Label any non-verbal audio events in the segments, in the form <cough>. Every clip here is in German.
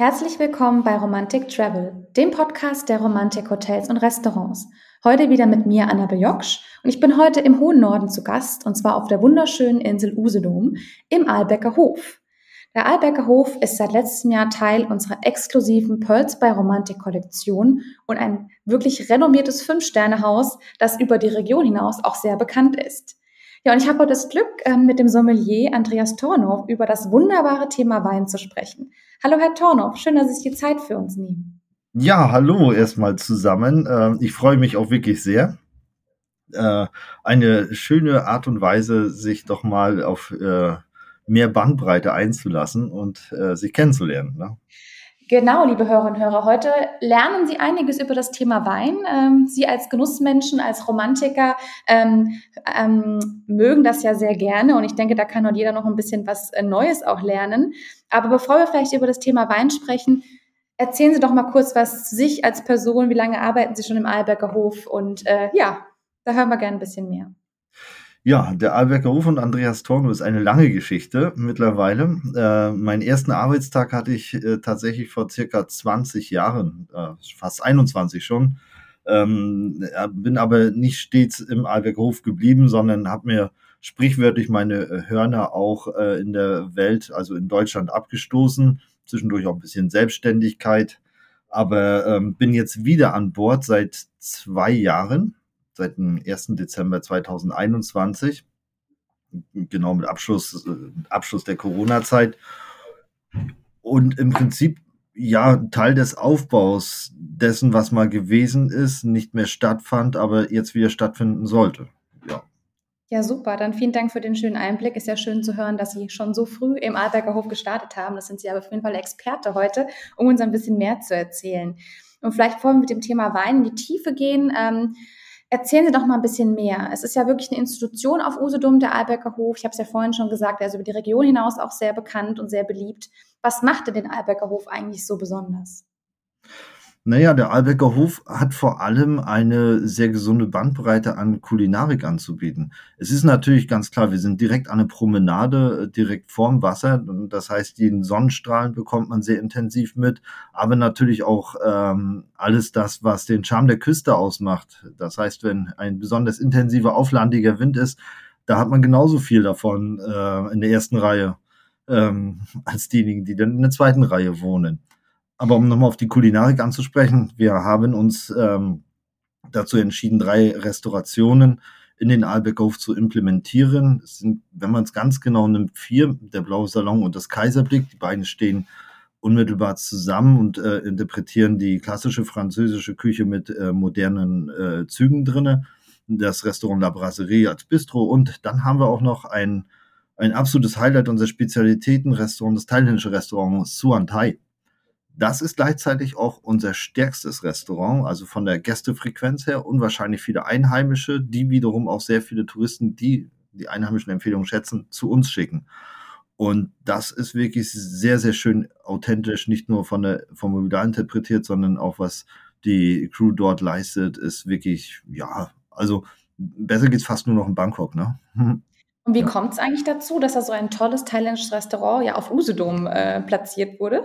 Herzlich willkommen bei Romantic Travel, dem Podcast der Romantik Hotels und Restaurants. Heute wieder mit mir, Anna Bejoksch, und ich bin heute im hohen Norden zu Gast, und zwar auf der wunderschönen Insel Usedom im Aalbecker Hof. Der Aalbecker Hof ist seit letztem Jahr Teil unserer exklusiven Pearls by Romantik Kollektion und ein wirklich renommiertes Fünf-Sterne-Haus, das über die Region hinaus auch sehr bekannt ist. Ja, und ich habe heute das Glück, ähm, mit dem Sommelier Andreas Tornow über das wunderbare Thema Wein zu sprechen. Hallo, Herr Tornow, schön, dass Sie sich die Zeit für uns nehmen. Ja, hallo erstmal zusammen. Ähm, ich freue mich auch wirklich sehr. Äh, eine schöne Art und Weise, sich doch mal auf äh, mehr Bandbreite einzulassen und äh, sich kennenzulernen. Ne? Genau, liebe Hörerinnen und Hörer, heute lernen Sie einiges über das Thema Wein. Ähm, Sie als Genussmenschen, als Romantiker ähm, ähm, mögen das ja sehr gerne und ich denke, da kann heute jeder noch ein bisschen was äh, Neues auch lernen. Aber bevor wir vielleicht über das Thema Wein sprechen, erzählen Sie doch mal kurz was zu sich als Person. Wie lange arbeiten Sie schon im Alberger Hof? Und äh, ja, da hören wir gerne ein bisschen mehr. Ja, der Alberger Hof und Andreas Torno ist eine lange Geschichte mittlerweile. Äh, meinen ersten Arbeitstag hatte ich äh, tatsächlich vor circa 20 Jahren, äh, fast 21 schon. Ähm, bin aber nicht stets im Alberger Hof geblieben, sondern habe mir sprichwörtlich meine äh, Hörner auch äh, in der Welt, also in Deutschland abgestoßen. Zwischendurch auch ein bisschen Selbstständigkeit. Aber ähm, bin jetzt wieder an Bord seit zwei Jahren seit dem 1. Dezember 2021, genau mit Abschluss, äh, Abschluss der Corona-Zeit. Und im Prinzip ja Teil des Aufbaus dessen, was mal gewesen ist, nicht mehr stattfand, aber jetzt wieder stattfinden sollte. Ja. Ja, super. Dann vielen Dank für den schönen Einblick. Ist ja schön zu hören, dass Sie schon so früh im Alberger Hof gestartet haben. Das sind Sie aber auf jeden Fall Experte heute, um uns ein bisschen mehr zu erzählen. Und vielleicht bevor wir mit dem Thema Wein in die Tiefe gehen, ähm, Erzählen Sie doch mal ein bisschen mehr. Es ist ja wirklich eine Institution auf Usedom, der Alberger Hof. Ich habe es ja vorhin schon gesagt, er ist über die Region hinaus auch sehr bekannt und sehr beliebt. Was macht denn den Alberger Hof eigentlich so besonders? Naja, der Albecker Hof hat vor allem eine sehr gesunde Bandbreite an Kulinarik anzubieten. Es ist natürlich ganz klar, wir sind direkt an der Promenade, äh, direkt vorm Wasser. Das heißt, den Sonnenstrahlen bekommt man sehr intensiv mit, aber natürlich auch ähm, alles das, was den Charme der Küste ausmacht. Das heißt, wenn ein besonders intensiver, auflandiger Wind ist, da hat man genauso viel davon äh, in der ersten Reihe ähm, als diejenigen, die dann in der zweiten Reihe wohnen. Aber um nochmal auf die Kulinarik anzusprechen, wir haben uns ähm, dazu entschieden, drei Restaurationen in den Aalbeckhof zu implementieren. Es sind, wenn man es ganz genau nimmt, vier, der Blaue Salon und das Kaiserblick. Die beiden stehen unmittelbar zusammen und äh, interpretieren die klassische französische Küche mit äh, modernen äh, Zügen drinne. Das Restaurant La Brasserie als Bistro und dann haben wir auch noch ein, ein absolutes Highlight unserer Spezialitätenrestaurant, das thailändische Restaurant Suan Thai. Das ist gleichzeitig auch unser stärkstes Restaurant, also von der Gästefrequenz her unwahrscheinlich viele Einheimische, die wiederum auch sehr viele Touristen, die die einheimischen Empfehlungen schätzen, zu uns schicken. Und das ist wirklich sehr, sehr schön authentisch, nicht nur von der, vom Mobiliar interpretiert, sondern auch was die Crew dort leistet, ist wirklich, ja, also besser geht's fast nur noch in Bangkok, ne? <laughs> Und wie ja. kommt es eigentlich dazu, dass da so ein tolles thailändisches Restaurant ja auf Usedom äh, platziert wurde?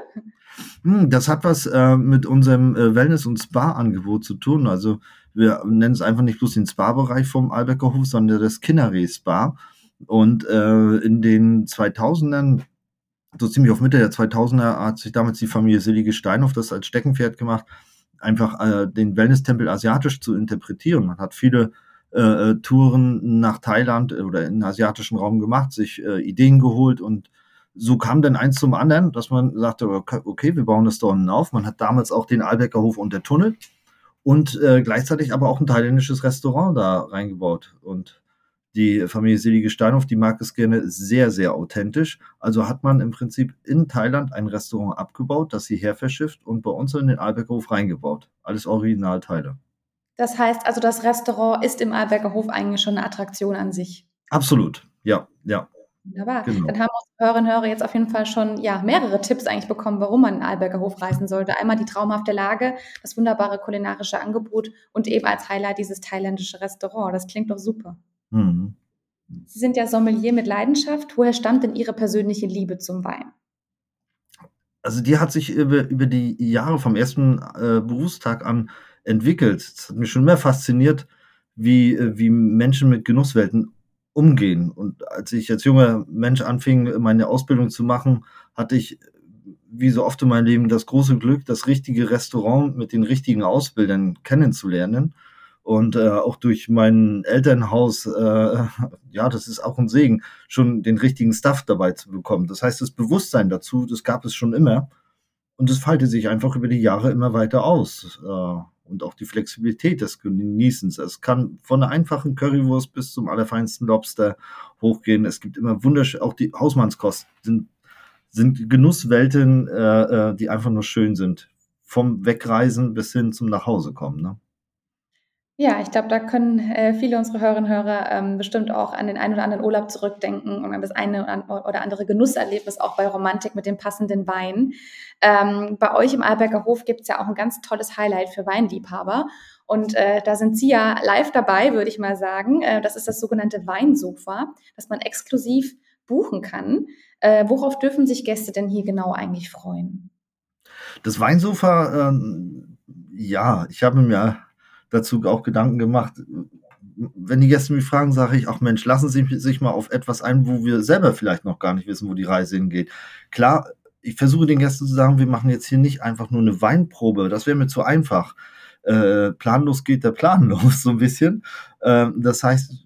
Hm, das hat was äh, mit unserem äh, Wellness- und Spa-Angebot zu tun. Also wir nennen es einfach nicht bloß den Spa-Bereich vom Albecker Hof, sondern das Kinnery-Spa. Und äh, in den 2000ern, so ziemlich auf Mitte der 2000er, hat sich damals die Familie Selige Steinhoff das als Steckenpferd gemacht, einfach äh, den Wellness-Tempel asiatisch zu interpretieren. Man hat viele äh, äh Touren nach Thailand oder in den asiatischen Raum gemacht, sich äh, Ideen geholt und so kam dann eins zum anderen, dass man sagte, okay, wir bauen das Dornen auf. Man hat damals auch den Albecker Hof und der Tunnel und äh, gleichzeitig aber auch ein thailändisches Restaurant da reingebaut. Und die Familie Selige Steinhoff, die mag es gerne sehr, sehr authentisch. Also hat man im Prinzip in Thailand ein Restaurant abgebaut, das hierher verschifft und bei uns in den Albecker Hof reingebaut. Alles Originalteile. Das heißt also, das Restaurant ist im Albecker Hof eigentlich schon eine Attraktion an sich. Absolut, ja, ja. Wunderbar. Genau. Dann haben unsere Hörerinnen und Hörer jetzt auf jeden Fall schon ja, mehrere Tipps eigentlich bekommen, warum man in den Alberger Hof reisen sollte. Einmal die traumhafte Lage, das wunderbare kulinarische Angebot und eben als Highlight dieses thailändische Restaurant. Das klingt doch super. Mhm. Sie sind ja Sommelier mit Leidenschaft. Woher stammt denn Ihre persönliche Liebe zum Wein? Also, die hat sich über über die Jahre vom ersten, äh, Berufstag an entwickelt. Es hat mich schon immer fasziniert, wie äh, wie Menschen mit Genusswelten umgehen. Und als ich als junger Mensch anfing, meine Ausbildung zu machen, hatte ich wie so oft in meinem Leben das große Glück, das richtige Restaurant mit den richtigen Ausbildern kennenzulernen. Und äh, auch durch mein Elternhaus, äh, ja, das ist auch ein Segen, schon den richtigen Stuff dabei zu bekommen. Das heißt, das Bewusstsein dazu, das gab es schon immer. Und es faltet sich einfach über die Jahre immer weiter aus. Äh, und auch die Flexibilität des Genießens. Es kann von einer einfachen Currywurst bis zum allerfeinsten Lobster hochgehen. Es gibt immer wunderschön, auch die Hausmannskost sind, sind Genusswelten, äh, äh, die einfach nur schön sind. Vom Wegreisen bis hin zum Nachhausekommen. Ne? Ja, ich glaube, da können äh, viele unserer Hörerinnen und Hörer ähm, bestimmt auch an den einen oder anderen Urlaub zurückdenken und an das eine oder andere Genusserlebnis auch bei Romantik mit dem passenden Wein. Ähm, bei euch im Alberger Hof gibt es ja auch ein ganz tolles Highlight für Weinliebhaber. Und äh, da sind Sie ja live dabei, würde ich mal sagen. Äh, das ist das sogenannte Weinsofa, das man exklusiv buchen kann. Äh, worauf dürfen sich Gäste denn hier genau eigentlich freuen? Das Weinsofa, ähm, ja, ich habe mir dazu auch Gedanken gemacht. Wenn die Gäste mich fragen, sage ich, ach Mensch, lassen Sie sich mal auf etwas ein, wo wir selber vielleicht noch gar nicht wissen, wo die Reise hingeht. Klar, ich versuche den Gästen zu sagen, wir machen jetzt hier nicht einfach nur eine Weinprobe, das wäre mir zu einfach. Äh, planlos geht der Plan <laughs> los, so ein bisschen. Äh, das heißt,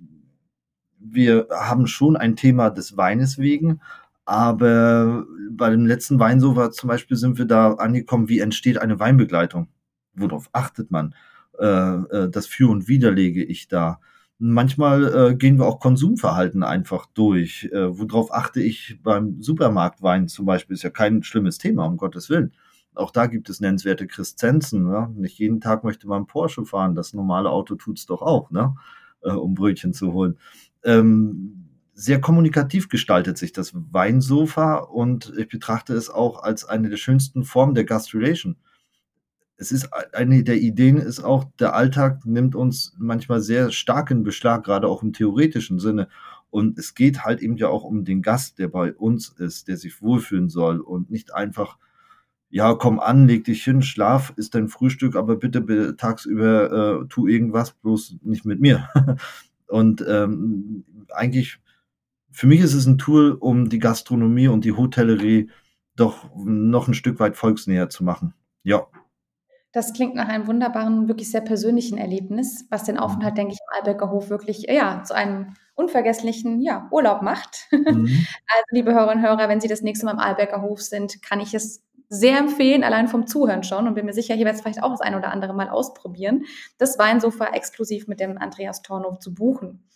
wir haben schon ein Thema des Weines wegen, aber bei dem letzten Weinsofa zum Beispiel sind wir da angekommen, wie entsteht eine Weinbegleitung? Worauf achtet man? Äh, äh, das Für und Wider lege ich da. Manchmal äh, gehen wir auch Konsumverhalten einfach durch. Äh, worauf achte ich beim Supermarktwein zum Beispiel? Ist ja kein schlimmes Thema, um Gottes Willen. Auch da gibt es nennenswerte Kriszenzen. Ne? Nicht jeden Tag möchte man Porsche fahren. Das normale Auto tut's doch auch, ne? Äh, um Brötchen zu holen. Ähm, sehr kommunikativ gestaltet sich das Weinsofa und ich betrachte es auch als eine der schönsten Formen der Gastrelation es ist eine der Ideen ist auch, der Alltag nimmt uns manchmal sehr stark in Beschlag, gerade auch im theoretischen Sinne. Und es geht halt eben ja auch um den Gast, der bei uns ist, der sich wohlfühlen soll und nicht einfach, ja, komm an, leg dich hin, schlaf, ist dein Frühstück, aber bitte, tagsüber äh, tu irgendwas, bloß nicht mit mir. <laughs> und ähm, eigentlich, für mich ist es ein Tool, um die Gastronomie und die Hotellerie doch noch ein Stück weit volksnäher zu machen. Ja. Das klingt nach einem wunderbaren, wirklich sehr persönlichen Erlebnis, was den Aufenthalt, denke ich, im Albecker Hof wirklich ja, zu einem unvergesslichen ja, Urlaub macht. <laughs> Mhm. Also, liebe Hörerinnen und Hörer, wenn Sie das nächste Mal im Albecker Hof sind, kann ich es sehr empfehlen, allein vom Zuhören schon und bin mir sicher, hier wird es vielleicht auch das ein oder andere Mal ausprobieren, das Weinsofa exklusiv mit dem Andreas Tornow zu buchen.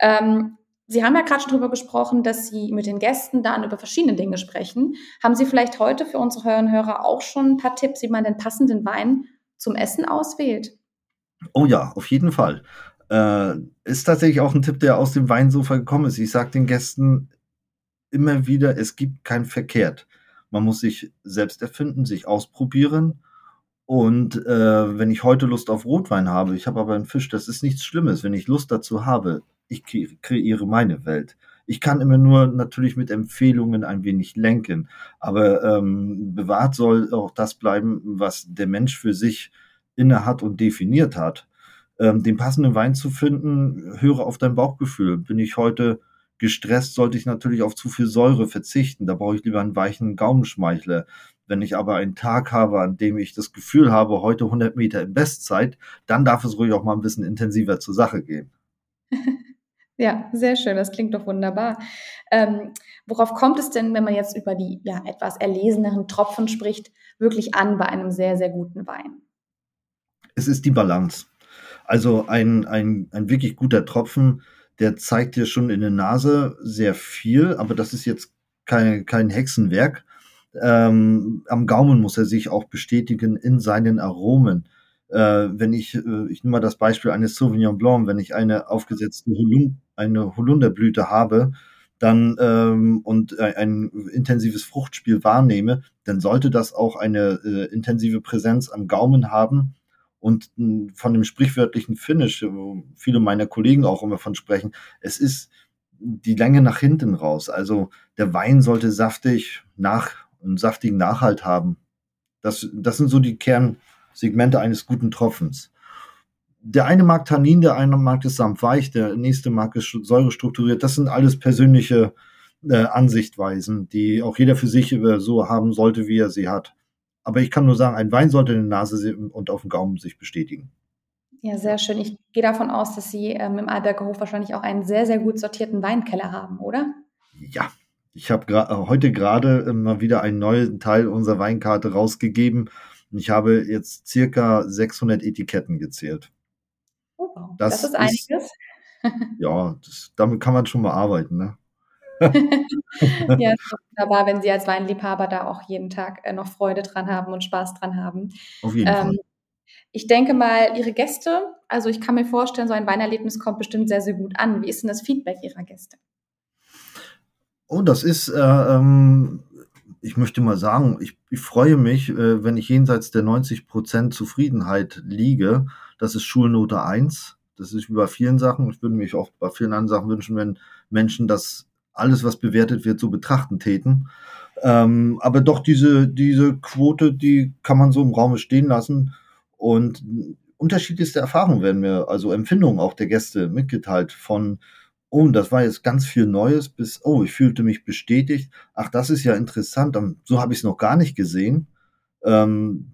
Ähm, Sie haben ja gerade schon darüber gesprochen, dass Sie mit den Gästen dann über verschiedene Dinge sprechen. Haben Sie vielleicht heute für unsere Hörerinnen und Hörer auch schon ein paar Tipps, wie man den passenden Wein zum Essen auswählt? Oh ja, auf jeden Fall. Äh, ist tatsächlich auch ein Tipp, der aus dem Weinsofa gekommen ist. Ich sage den Gästen immer wieder, es gibt kein Verkehrt. Man muss sich selbst erfinden, sich ausprobieren. Und äh, wenn ich heute Lust auf Rotwein habe, ich habe aber einen Fisch, das ist nichts Schlimmes. Wenn ich Lust dazu habe, ich kreiere meine Welt. Ich kann immer nur natürlich mit Empfehlungen ein wenig lenken, aber ähm, bewahrt soll auch das bleiben, was der Mensch für sich inne hat und definiert hat. Ähm, den passenden Wein zu finden, höre auf dein Bauchgefühl. Bin ich heute gestresst, sollte ich natürlich auf zu viel Säure verzichten. Da brauche ich lieber einen weichen Gaumenschmeichler. Wenn ich aber einen Tag habe, an dem ich das Gefühl habe, heute 100 Meter in Bestzeit, dann darf es ruhig auch mal ein bisschen intensiver zur Sache gehen. <laughs> Ja, sehr schön. Das klingt doch wunderbar. Ähm, worauf kommt es denn, wenn man jetzt über die ja, etwas erleseneren Tropfen spricht, wirklich an bei einem sehr, sehr guten Wein? Es ist die Balance. Also ein, ein, ein wirklich guter Tropfen, der zeigt dir schon in der Nase sehr viel, aber das ist jetzt kein, kein Hexenwerk. Ähm, am Gaumen muss er sich auch bestätigen in seinen Aromen äh, wenn ich, äh, ich nehme mal das Beispiel eines Sauvignon Blanc, wenn ich eine aufgesetzte Holund, eine Holunderblüte habe, dann ähm, und ein intensives Fruchtspiel wahrnehme, dann sollte das auch eine äh, intensive Präsenz am Gaumen haben. Und mh, von dem sprichwörtlichen Finish, wo viele meiner Kollegen auch immer von sprechen, es ist die Länge nach hinten raus. Also der Wein sollte saftig nach einen saftigen Nachhalt haben. Das, das sind so die Kernsegmente eines guten Tropfens. Der eine mag Tannin, der eine mag es samtweich, der nächste mag es säurestrukturiert. Das sind alles persönliche äh, Ansichtweisen, die auch jeder für sich so haben sollte, wie er sie hat. Aber ich kann nur sagen, ein Wein sollte in der Nase und auf dem Gaumen sich bestätigen. Ja, sehr schön. Ich gehe davon aus, dass Sie ähm, im Alberger Hof wahrscheinlich auch einen sehr, sehr gut sortierten Weinkeller haben, oder? Ja, ich habe gra heute gerade äh, mal wieder einen neuen Teil unserer Weinkarte rausgegeben. Ich habe jetzt circa 600 Etiketten gezählt. Oh, wow. das, das, ist einiges. Ist, <laughs> ja, das, damit kann man schon mal arbeiten. Ne? <laughs> ja, wunderbar, wenn Sie als Weinliebhaber da auch jeden Tag äh, noch Freude dran haben und Spaß dran haben. Auf jeden ähm, Fall. Ich denke mal, Ihre Gäste, also ich kann mir vorstellen, so ein Weinerlebnis kommt bestimmt sehr, sehr gut an. Wie ist denn das Feedback Ihrer Gäste? Oh, das ist, äh, ähm, ich möchte mal sagen, ich, ich freue mich, äh, wenn ich jenseits der 90 Prozent Zufriedenheit liege. Das ist Schulnote 1. Das ist wie bei vielen Sachen. Ich würde mich auch bei vielen anderen Sachen wünschen, wenn Menschen das alles, was bewertet wird, so betrachten täten. Ähm, aber doch diese, diese Quote, die kann man so im Raum stehen lassen. Und unterschiedlichste Erfahrungen werden mir, also Empfindungen auch der Gäste mitgeteilt von, oh, das war jetzt ganz viel Neues, bis, oh, ich fühlte mich bestätigt. Ach, das ist ja interessant. So habe ich es noch gar nicht gesehen. Ähm,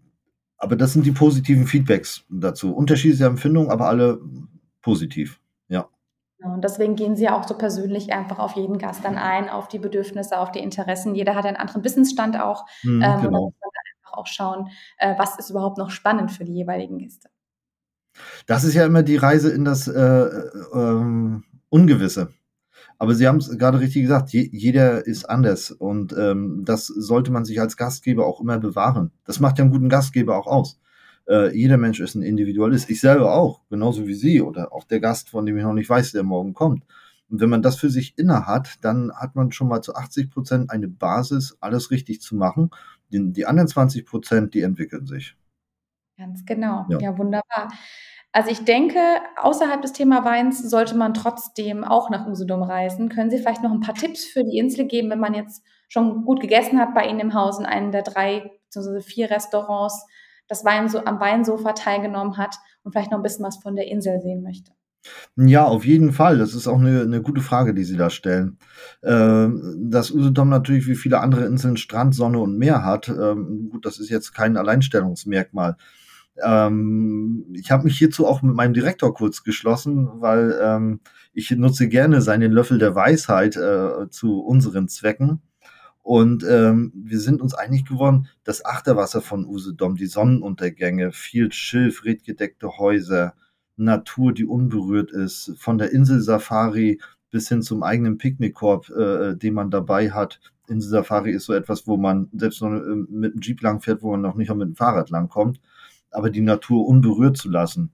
aber das sind die positiven Feedbacks dazu. Unterschiedliche Empfindungen, aber alle positiv. Ja. Und deswegen gehen Sie auch so persönlich einfach auf jeden Gast dann ein, auf die Bedürfnisse, auf die Interessen. Jeder hat einen anderen Wissensstand auch. Mhm, ähm, genau. Und dann einfach auch schauen, äh, was ist überhaupt noch spannend für die jeweiligen Gäste. Das ist ja immer die Reise in das äh, ähm, Ungewisse. Aber Sie haben es gerade richtig gesagt, je, jeder ist anders und ähm, das sollte man sich als Gastgeber auch immer bewahren. Das macht ja einen guten Gastgeber auch aus. Äh, jeder Mensch ist ein Individualist. Ich selber auch, genauso wie Sie oder auch der Gast, von dem ich noch nicht weiß, der morgen kommt. Und wenn man das für sich inne hat, dann hat man schon mal zu 80 Prozent eine Basis, alles richtig zu machen. Die, die anderen 20 Prozent, die entwickeln sich. Ganz genau. Ja, ja wunderbar. Also ich denke, außerhalb des Thema Weins sollte man trotzdem auch nach Usedom reisen. Können Sie vielleicht noch ein paar Tipps für die Insel geben, wenn man jetzt schon gut gegessen hat bei Ihnen im Haus in einem der drei bzw. vier Restaurants, das Wein so am Weinsofa teilgenommen hat und vielleicht noch ein bisschen was von der Insel sehen möchte? Ja, auf jeden Fall. Das ist auch eine, eine gute Frage, die Sie da stellen. Ähm, dass Usedom natürlich wie viele andere Inseln Strand, Sonne und Meer hat, ähm, gut, das ist jetzt kein Alleinstellungsmerkmal. Ähm, ich habe mich hierzu auch mit meinem Direktor kurz geschlossen, weil ähm, ich nutze gerne seinen Löffel der Weisheit äh, zu unseren Zwecken. Und ähm, wir sind uns einig geworden, das Achterwasser von Usedom, die Sonnenuntergänge, viel Schilf, redgedeckte Häuser, Natur, die unberührt ist, von der Inselsafari bis hin zum eigenen Picknickkorb, äh, den man dabei hat. Inselsafari ist so etwas, wo man selbst noch äh, mit dem Jeep langfährt, wo man noch nicht mal mit dem Fahrrad langkommt aber die Natur unberührt zu lassen.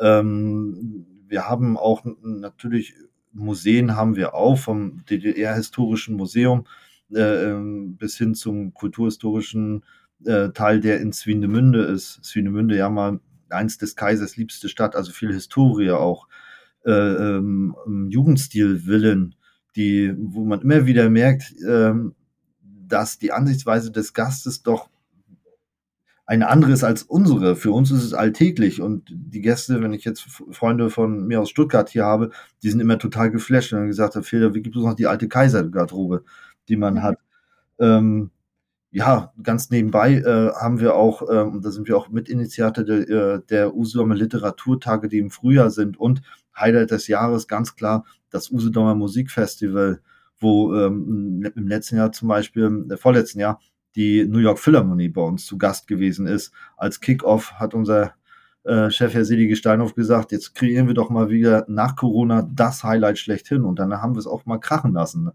Ähm, wir haben auch natürlich Museen haben wir auch vom DDR-historischen Museum äh, ähm, bis hin zum kulturhistorischen äh, Teil, der in Swinemünde ist. Swinemünde ja mal eins des Kaisers liebste Stadt, also viel Historie auch. Äh, ähm, Jugendstil willen, die, wo man immer wieder merkt, ähm, dass die Ansichtsweise des Gastes doch eine andere ist als unsere. Für uns ist es alltäglich und die Gäste, wenn ich jetzt Freunde von mir aus Stuttgart hier habe, die sind immer total geflasht und haben gesagt, Feder, wie gibt es noch die alte Kaisergarderobe, die man mhm. hat. Ähm, ja, ganz nebenbei äh, haben wir auch, ähm, da sind wir auch Mitinitiator der, äh, der Usedomer Literaturtage, die im Frühjahr sind und Highlight des Jahres ganz klar das Usedomer Musikfestival, wo ähm, im letzten Jahr zum Beispiel, äh, vorletzten Jahr, die New York Philharmonie bei uns zu Gast gewesen ist. Als Kickoff hat unser äh, Chef Herr Selige Steinhoff gesagt, jetzt kreieren wir doch mal wieder nach Corona das Highlight schlechthin. Und dann haben wir es auch mal krachen lassen.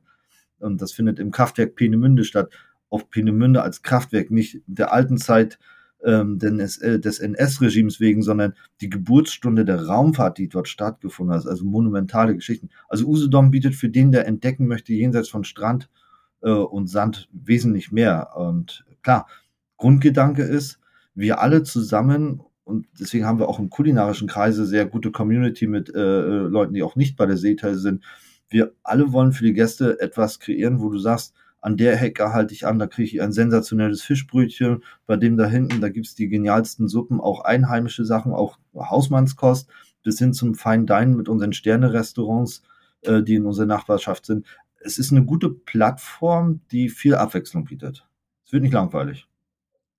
Und das findet im Kraftwerk Peenemünde statt. Auf Peenemünde als Kraftwerk, nicht der alten Zeit ähm, des, äh, des NS-Regimes wegen, sondern die Geburtsstunde der Raumfahrt, die dort stattgefunden hat. Also monumentale Geschichten. Also Usedom bietet für den, der entdecken möchte, jenseits von Strand äh, und Sand wesentlich mehr. Und klar, Grundgedanke ist, wir alle zusammen und deswegen haben wir auch im kulinarischen Kreise sehr gute Community mit äh, äh, Leuten, die auch nicht bei der Seeteil sind. Wir alle wollen für die Gäste etwas kreieren, wo du sagst, an der Hecke halte ich an, da kriege ich ein sensationelles Fischbrötchen, bei dem da hinten, da gibt's die genialsten Suppen, auch einheimische Sachen, auch Hausmannskost, bis hin zum Fine Dining mit unseren Sterne-Restaurants, äh, die in unserer Nachbarschaft sind. Es ist eine gute Plattform, die viel Abwechslung bietet. Es wird nicht langweilig.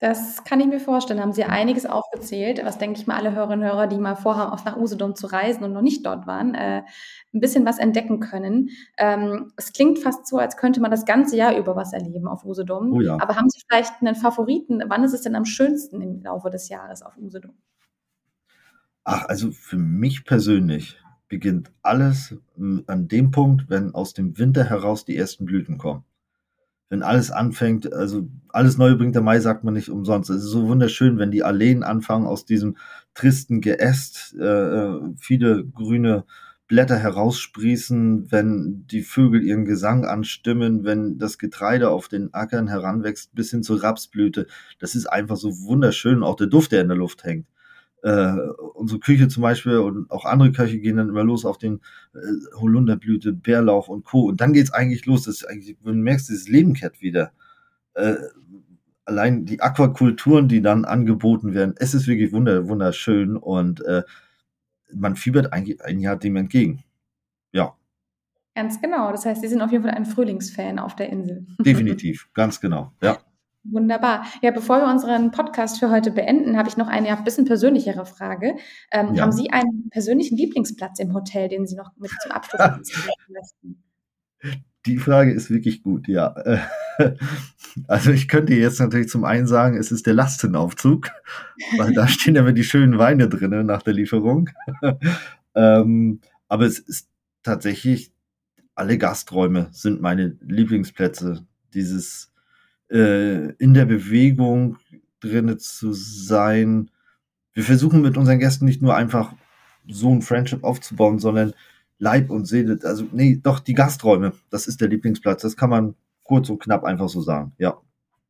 Das kann ich mir vorstellen. Haben Sie einiges aufgezählt, was, denke ich mal, alle Hörerinnen und Hörer, die mal vorhaben, auch nach Usedom zu reisen und noch nicht dort waren, äh, ein bisschen was entdecken können. Ähm, es klingt fast so, als könnte man das ganze Jahr über was erleben auf Usedom. Oh ja. Aber haben Sie vielleicht einen Favoriten? Wann ist es denn am schönsten im Laufe des Jahres auf Usedom? Ach, also für mich persönlich beginnt alles an dem Punkt, wenn aus dem Winter heraus die ersten Blüten kommen wenn alles anfängt, also alles Neue bringt der Mai, sagt man nicht umsonst. Es ist so wunderschön, wenn die Alleen anfangen, aus diesem tristen Geäst äh, äh, viele grüne Blätter heraussprießen, wenn die Vögel ihren Gesang anstimmen, wenn das Getreide auf den Ackern heranwächst, bis hin zur Rapsblüte. Das ist einfach so wunderschön, auch der Duft, der in der Luft hängt äh, unsere Küche zum Beispiel und auch andere Köche gehen dann immer los auf den äh, Holunderblüte, Bärlauch und Co. Und dann geht's eigentlich los. Das ist eigentlich, du merkst, dieses Leben kehrt wieder. Äh, allein die Aquakulturen, die dann angeboten werden, es ist wirklich wunder, wunderschön und äh, man fiebert eigentlich ein Jahr dem entgegen. Ja. Ganz genau. Das heißt, Sie sind auf jeden Fall ein Frühlingsfan auf der Insel. Definitiv, ganz genau. Ja. Wunderbar. Ja, bevor wir unseren Podcast für heute beenden, habe ich noch eine ja, bisschen persönlichere Frage. Ähm, ja. Haben Sie einen persönlichen Lieblingsplatz im Hotel, den Sie noch mit zum Abschluss <laughs> möchten? Die Frage ist wirklich gut, ja. <laughs> Also ich könnte jetzt natürlich zum einen sagen, es ist der Lastenaufzug, weil da stehen ja immer die schönen Weine drinnen nach der Lieferung. <laughs> ähm, aber es ist tatsächlich, alle Gasträume sind meine Lieblingsplätze. Dieses äh, in der Bewegung drinne zu sein. Wir versuchen mit unseren Gästen nicht nur einfach so ein Friendship aufzubauen, sondern Leib und Seele, also nee, doch die Gasträume, das ist der Lieblingsplatz. Das kann man kurz und knapp einfach so sagen, ja.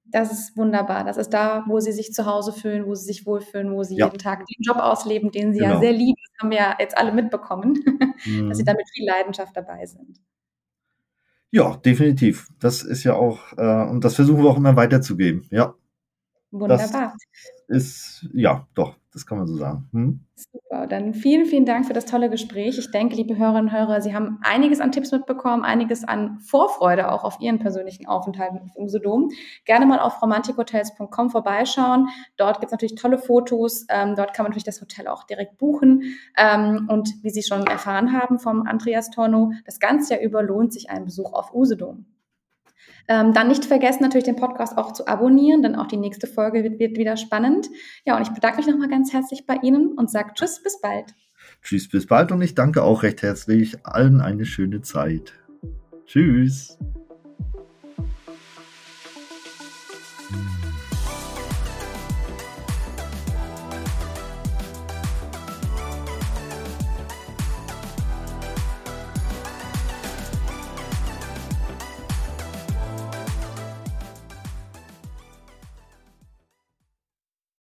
Das ist wunderbar. Das ist da, wo sie sich zu Hause fühlen, wo sie sich wohlfühlen, wo sie ja. jeden Tag den Job ausleben, den sie genau. ja sehr lieben. Das haben wir ja jetzt alle mitbekommen, mhm. <laughs> dass sie da mit viel Leidenschaft dabei sind. Ja, definitiv. Das ist ja auch, äh, und das versuchen wir auch immer weiterzugeben. Ja. Wunderbar. Das ist, ja, doch, das kann man so sagen. Hm? Super, dann vielen, vielen Dank für das tolle Gespräch. Ich denke, liebe Hörerinnen und Hörer, Sie haben einiges an Tipps mitbekommen, einiges an Vorfreude auch auf Ihren persönlichen Aufenthalt im Usedom. Gerne mal auf romantikhotels.com vorbeischauen. Dort gibt es natürlich tolle Fotos. Ähm, dort kann man natürlich das Hotel auch direkt buchen. Ähm, und wie Sie schon erfahren haben vom Andreas Torno, das ganze Jahr über lohnt sich ein Besuch auf Usedom. Ähm, dann nicht vergessen, natürlich den Podcast auch zu abonnieren, denn auch die nächste Folge wird, wird wieder spannend. Ja, und ich bedanke mich nochmal ganz herzlich bei Ihnen und sage Tschüss, bis bald. Tschüss, bis bald und ich danke auch recht herzlich allen eine schöne Zeit. Tschüss.